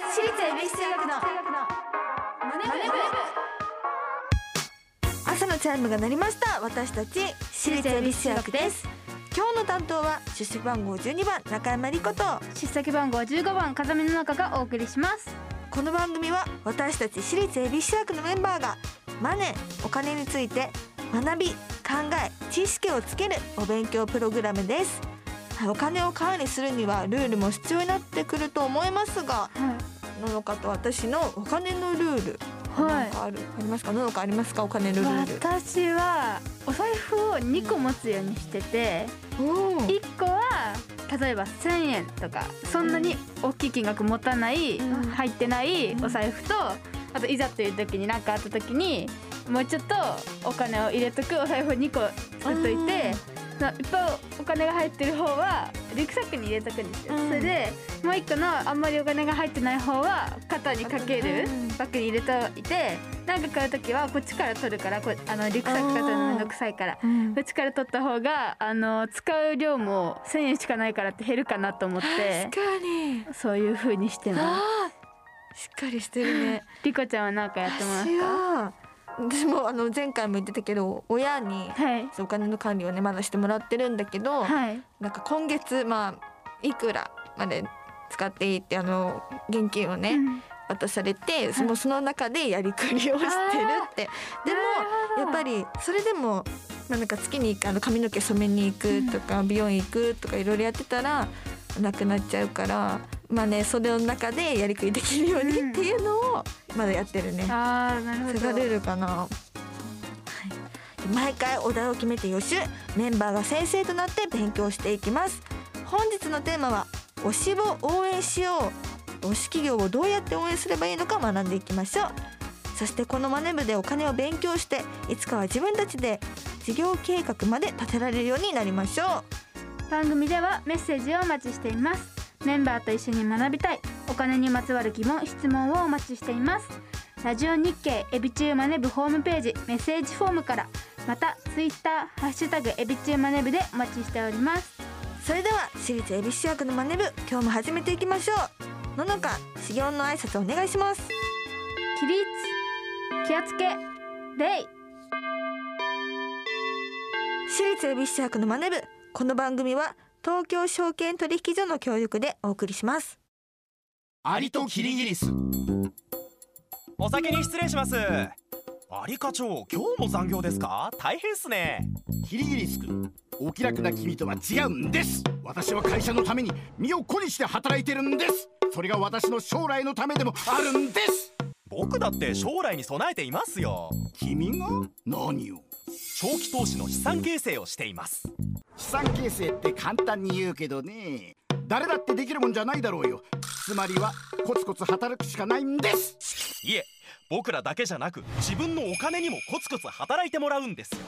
私立恵比寿中学のマネブ朝のチャイムが鳴りました。私たち私立恵比寿中学です。今日の担当は出席番号12番中山理子と。出席番号15番風見の中がお送りします。この番組は私たち私立恵比寿中学のメンバーがマネーお金について学び考え知識をつけるお勉強プログラムです。はいお金を管理するにはルールも必要になってくると思いますがののかと私のお金のルール。はい。ある？ありますか？ののかありますか？お金のルール。私はお財布を2個持つようにしてておー。1個は例えば1,000円とかそんなに大きい金額持たない、うん。入ってないお財布とあといざという時に何かあった時にもうちょっとお金を入れとくお財布2個作っといてないっぱいお金が入ってる方はリュックサックに入れとくんですよ、うん。それでもう1個のあんまりお金が入ってない方は肩にかけるうん。バッグに入れといてなんか買う時はこっちから取るからこあのリュックサックから取るのめんどくさいからうん。こっちから取った方があの使う量も1,000円しかないからって減るかなと思って確かに。そういう風にしてます。しっかりしてるね。リコちゃんは何かやってます私か？は私もあの前回も言ってたけど親にお金の管理をねまだしてもらってるんだけど、はい。なんか今月まあいくらまで使っていいってあの現金をね、うん。渡されてそのその中でやりくりをしてるって。でもやっぱりそれでも、まあ、なんか月にあの髪の毛染めに行くとか、美容院行くとかいろいろやってたらなくなっちゃうからまあねそれの中でやりくりできるようにっていうのをまだやってるね。ああなるほど。それがルールかな。はい、毎回お題を決めて予習。メンバーが先生となって勉強していきます。本日のテーマは推しを応援しよう。推し企業をどうやって応援すればいいのか学んでいきましょう。そしてこのマネ部でお金を勉強していつかは自分たちで事業計画まで立てられるようになりましょ番組ではメッセージをお待ちしています。メンバーと一緒に学びたいお金にまつわる疑問質問をお待ちしています。ラジオ日経エビチューマネブホームページメッセージフォームからまたツイッターハッシュタグエビチューマネブでお待ちしております。うそれでは私立恵比寿中学のマネ部今日も始めていきましょうののか修行の挨拶お願いします起立気をつけ礼私立恵比寿中学のマネ部この番組は東京証券取引所の協力でお送りします。アリとキリギリス。お先に失礼します。アリ課長今日も残業ですか？大変っすね。キリギリス君お気楽な君とは違うんです。私は会社のために身を粉にして働いてるんです。それが私の将来のためでもあるんです。僕だって将来に備えていますよ。君が？何を？長期投資の資産形成をしています。資産形成って簡単に言うけどね誰だってできるもんじゃないだろうよ。つまりはコツコツ働くしかないんです。いえ僕らだけじゃなく自分のお金にもコツコツ働いてもらうんですよ。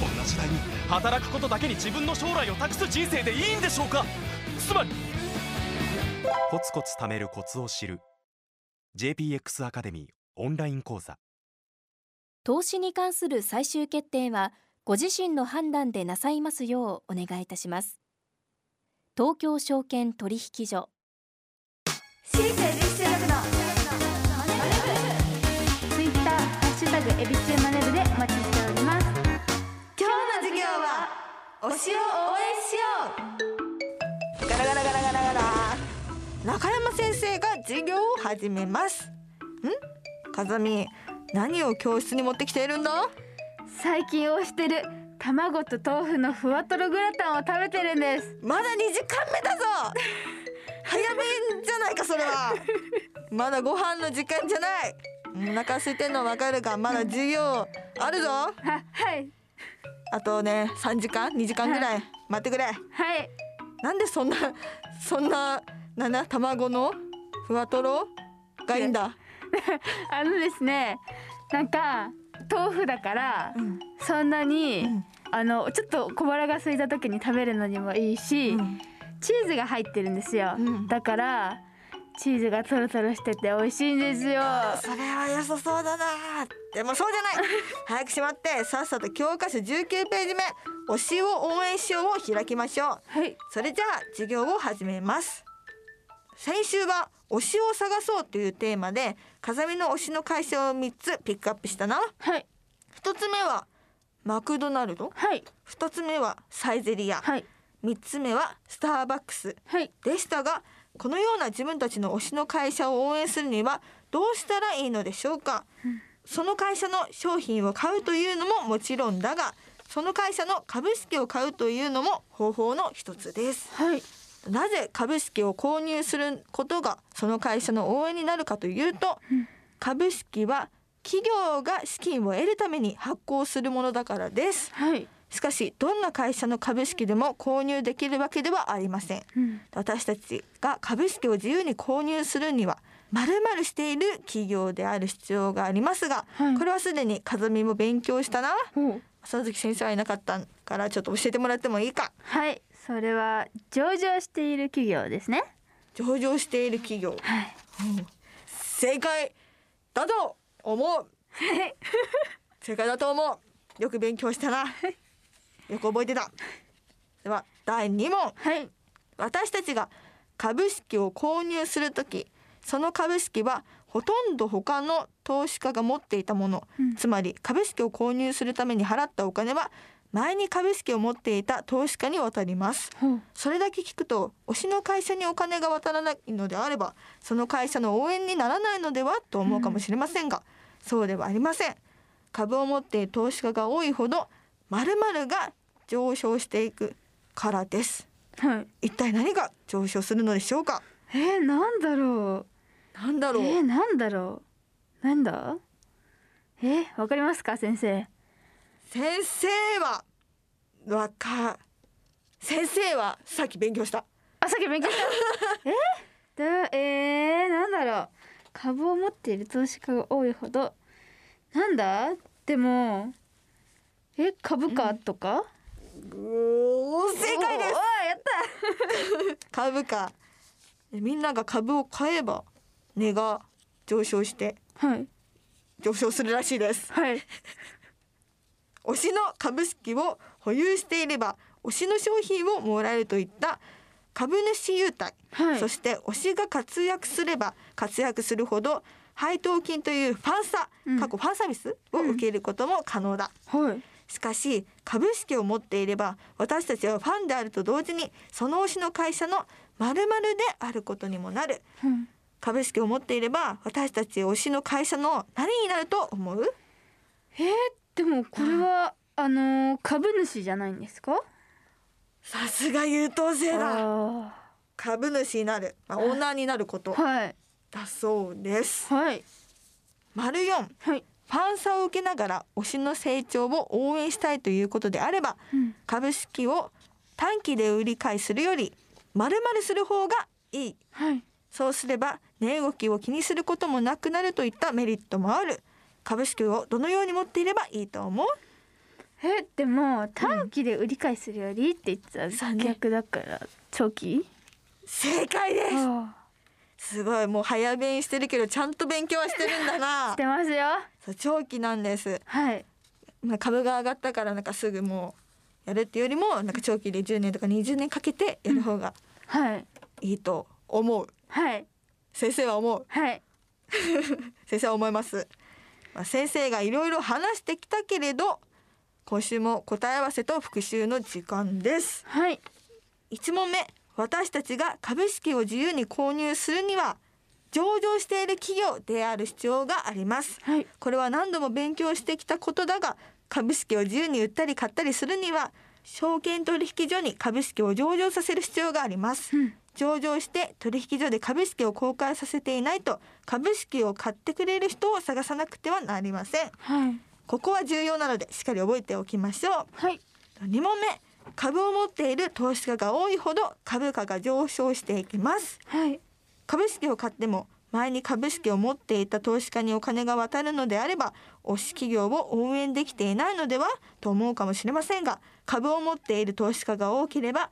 こんな時代に働くことだけに自分の将来を託す人生でいいんでしょうか？つまりコツコツ貯めるコツを知る。JPX アカデミーオンライン講座投資に関する最終決定はご自身の判断でなさいますようお願いいたします。東京証券取引所。私立恵比寿中学のマネツイッターハッシュタグエビチューマネブでお待ちしております。今日の授業は推しを応援しよう。ガラガラガラガラガラ。中山先生が授業を始めます。ん？風見。何を教室に持ってきているんだ？最近推してる卵と豆腐のふわとろグラタンを食べてるんです。まだ2時間目だぞ！早めじゃないかそれは。まだご飯の時間じゃない。お腹空いてんのわかるがまだ授業あるぞ。ははい。あとね3時間？2時間ぐらい？待ってくれ。はい。なんでそんなそんななんだ？卵のふわとろがいいんだ、あのですねなんか豆腐だからうんそんなに、うんあのちょっと小腹が空いた時に食べるのにもいいし、うんチーズが入ってるんですよ、うんだからチーズがトロトロしてて美味しいんですよ。それは良さそうだなでもそうじゃない。早くしまってさっさと教科書19ページ目推しを応援しようを開きましょう。はい。それじゃあ授業を始めます。先週は推しを探そうというテーマで風見の推しの会社を3つピックアップしたなはい。1つ目はマクドナルド。はい。2つ目はサイゼリヤ。はい。3つ目はスターバックス。はい。でしたがこのような自分たちの推しの会社を応援するにはどうしたらいいのでしょうか、その会社の商品を買うというのももちろんだがその会社の株式を買うというのも方法の一つです。はいなぜ株式を購入することがその会社の応援になるかというと、うん。株式は企業が資金を得るために発行するものだからです。はい。しかしどんな会社の株式でも購入できるわけではありません。うん。私たちが株式を自由に購入するには〇〇している企業である必要がありますが、はい。これはすでに風見も勉強したな。ほう。その時先生はいなかったからちょっと教えてもらってもいいか。はいそれは上場している企業ですね。上場している企業。はい。正解だと思う。正解だと思う。よく勉強したな。よく覚えてた。では第2問。はい。私たちが株式を購入するときその株式はほとんど他の投資家が持っていたもの、うん。つまり株式を購入するために払ったお金は前に株式を持っていた投資家に渡ります。ほうそれだけ聞くと推しの会社にお金が渡らないのであればその会社の応援にならないのではと思うかもしれませんが、そうではありません。株を持っている投資家が多いほど〇〇が上昇していくからです。はい。一体何が上昇するのでしょうか？えー、なんだろなんだろう、う？えー、なんだろう。なんだ？えー、わかりますか先生？先生はわか先生はさっき勉強した。あさっき勉強した？え？だえー、なんだろう。株を持っている投資家が多いほど。なんだ？でもえ？株価とか、おー正解です。やった。株価。みんなが株を買えば値が上昇してはい。上昇するらしいです。はい推しの株式を保有していれば推しの商品をもらえるといった株主優待、はい。そして推しが活躍すれば活躍するほど配当金というファンサ、うん。過去ファンサービスを受けることも可能だ、はい。しかし株式を持っていれば私たちはファンであると同時にその推しの会社の〇〇であることにもなる。うん。株式を持っていれば私たち推しの会社の何になると思う？えー、でもこれはあのー株主じゃないんですか？さすが優等生だ。あ株主になる、まあ、オーナーになること。ーはい。だそうです。はい。丸四。はい。ファンサを受けながら推しの成長を応援したいということであればうん。株式を短期で売り買いするより丸々する方がいい。はい。そうすれば値動きを気にすることもなくなるといったメリットもある株式をどのように持っていればいいと思う？えでも短期で売り買いするよりって言ってた。逆だから長期？正解です。あすごいもう早弁してるけどちゃんと勉強はしてるんだあな。してますよ。そう長期なんです。はい。まあ株が上がったからなんかすぐもうやるっていうよりもなんか長期で10年とか20年かけてやる方がはい。いいと思う、はい。先生は思う。はい。先生は思います、まあ、先生がいろいろ話してきたけれど今週も答え合わせと復習の時間です。はい。1問目私たちが株式を自由に購入するには上場している企業である必要があります。はい。これは何度も勉強してきたことだが株式を自由に売ったり買ったりするには証券取引所に株式を上場させる必要があります、うん上場して取引所で株式を公開させていないと株式を買ってくれる人を探さなくてはなりません。はい。ここは重要なのでしっかり覚えておきましょう。はい。2問目。株を持っている投資家が多いほど株価が上昇していきます。はい。株式を買っても前に株式を持っていた投資家にお金が渡るのであれば推し企業を応援できていないのではと思うかもしれませんが株を持っている投資家が多ければ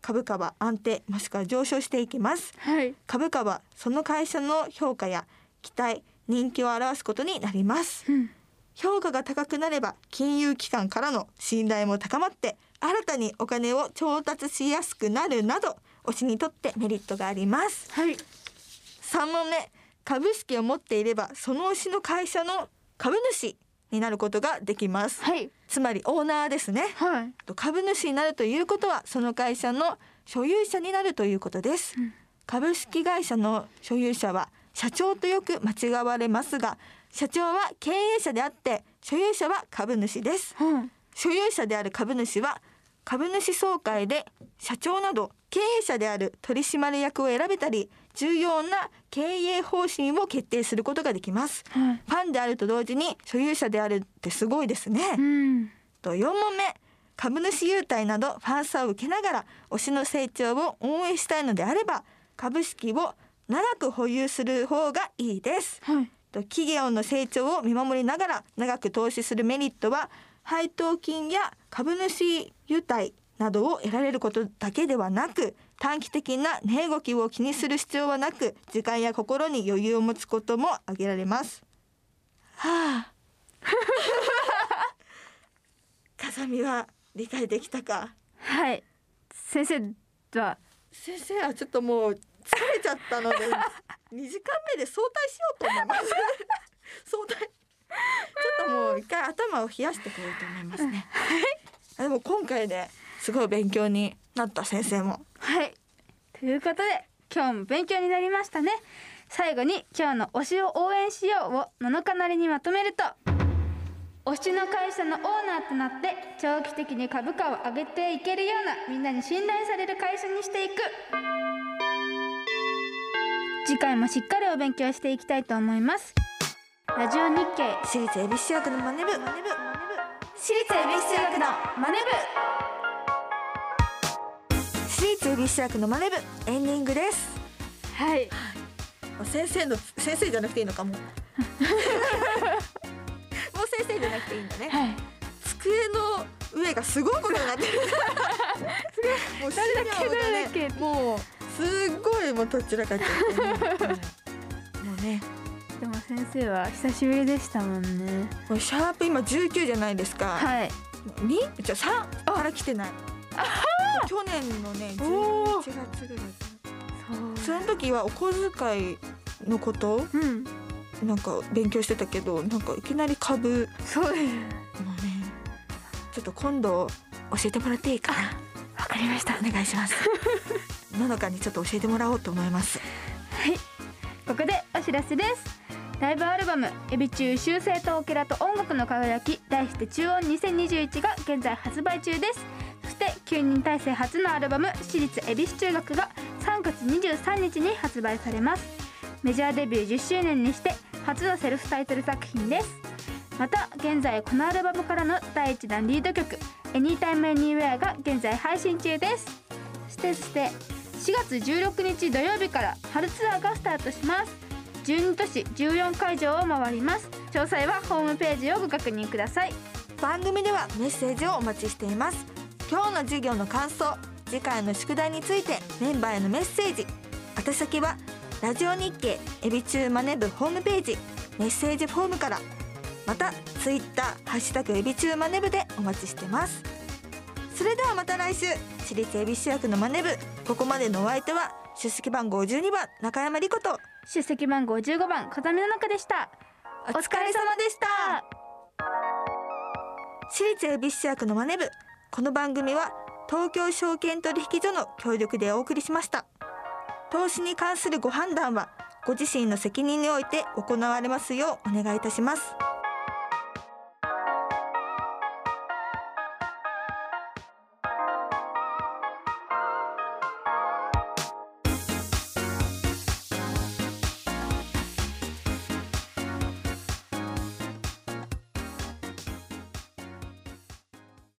株価は安定もしくは上昇していきます。はい。株価はその会社の評価や期待人気を表すことになります。うん。評価が高くなれば金融機関からの信頼も高まって新たにお金を調達しやすくなるなど推しにとってメリットがあります。はい。3問目株式を持っていればその推しの会社の株主になることができます。はい。つまりオーナーですね。はい。株主になるということはその会社の所有者になるということです、うん。株式会社の所有者は社長とよく間違われますが社長は経営者であって所有者は株主です。はい。所有者である株主は株主総会で社長など経営者である取締役を選べたり重要な経営方針を決定することができます。はい。ファンであると同時に所有者であるってすごいですね、うん。と4問目。株主優待などファンサを受けながら推しの成長を応援したいのであれば株式を長く保有する方がいいです。はい。と企業の成長を見守りながら長く投資するメリットは配当金や株主優待などを得られることだけではなく短期的な値動きを気にする必要はなく時間や心に余裕を持つことも挙げられます。はあ。風見は理解できたか？はい。先生は？先生はちょっともう疲れちゃったので2時間目で早退しようと思います。早退。ちょっともう一回頭を冷やしてこようと思いますね。あでも今回ですごい勉強になった先生も。はい。ということで今日も勉強になりましたね。最後に今日の推しを応援しようを7日なりにまとめると。推しの会社のオーナーとなって長期的に株価を上げていけるようなみんなに信頼される会社にしていく。次回もしっかりお勉強していきたいと思います。ラジオ日経。私立恵比寿中学のマネ部。私立恵比寿中学のマネ部。2BC 役のマネブエンディングです。はい。先生の先生じゃなくていいのかも。もう先生じゃなくていいんだね、はい、机の上がすごいことになってる。もう資料がけもうすごいもうとっちらかって、ね、もうね。でも先生は久しぶりでしたもんね。もうシャープ今19じゃないですか。はい。2じゃあ3から来てない。去年のね11おー。月ぐらいその時はお小遣いのこと？うん。なんか勉強してたけどなんかいきなり株。そうです。もうねちょっと今度教えてもらっていいかな。わかりました。お願いします。ののかにちょっと教えてもらおうと思います。はい。ここでお知らせです。ライブアルバム「エビ中修正とオケラと音楽の輝き」題して「中音2021」が現在発売中です9人体制初のアルバム「私立恵比寿中学」が3月23日に発売されます。メジャーデビュー10周年にして初のセルフタイトル作品です。また現在このアルバムからの第1弾リード曲「Anytime Anywhere」が現在配信中です。そしてそして4月16日土曜日から春ツアーがスタートします。12都市14会場を回ります。詳細はホームページをご確認ください。番組ではメッセージをお待ちしています。今日の授業の感想次回の宿題についてメンバーへのメッセージ。宛先はラジオ日経エビチューマネ部ホームページメッセージフォームからまたツイッターハッシュタグエビチューマネ部でお待ちしてます。それではまた来週私立恵比寿役のマネ部ここまでのお相手は出席番号12番中山莉子と出席番号15番風見の中でした。お疲れ様でした。私立恵比寿役のマネ部この番組は東京証券取引所の協力でお送りしました。投資に関するご判断はご自身の責任において行われますようお願いいたします。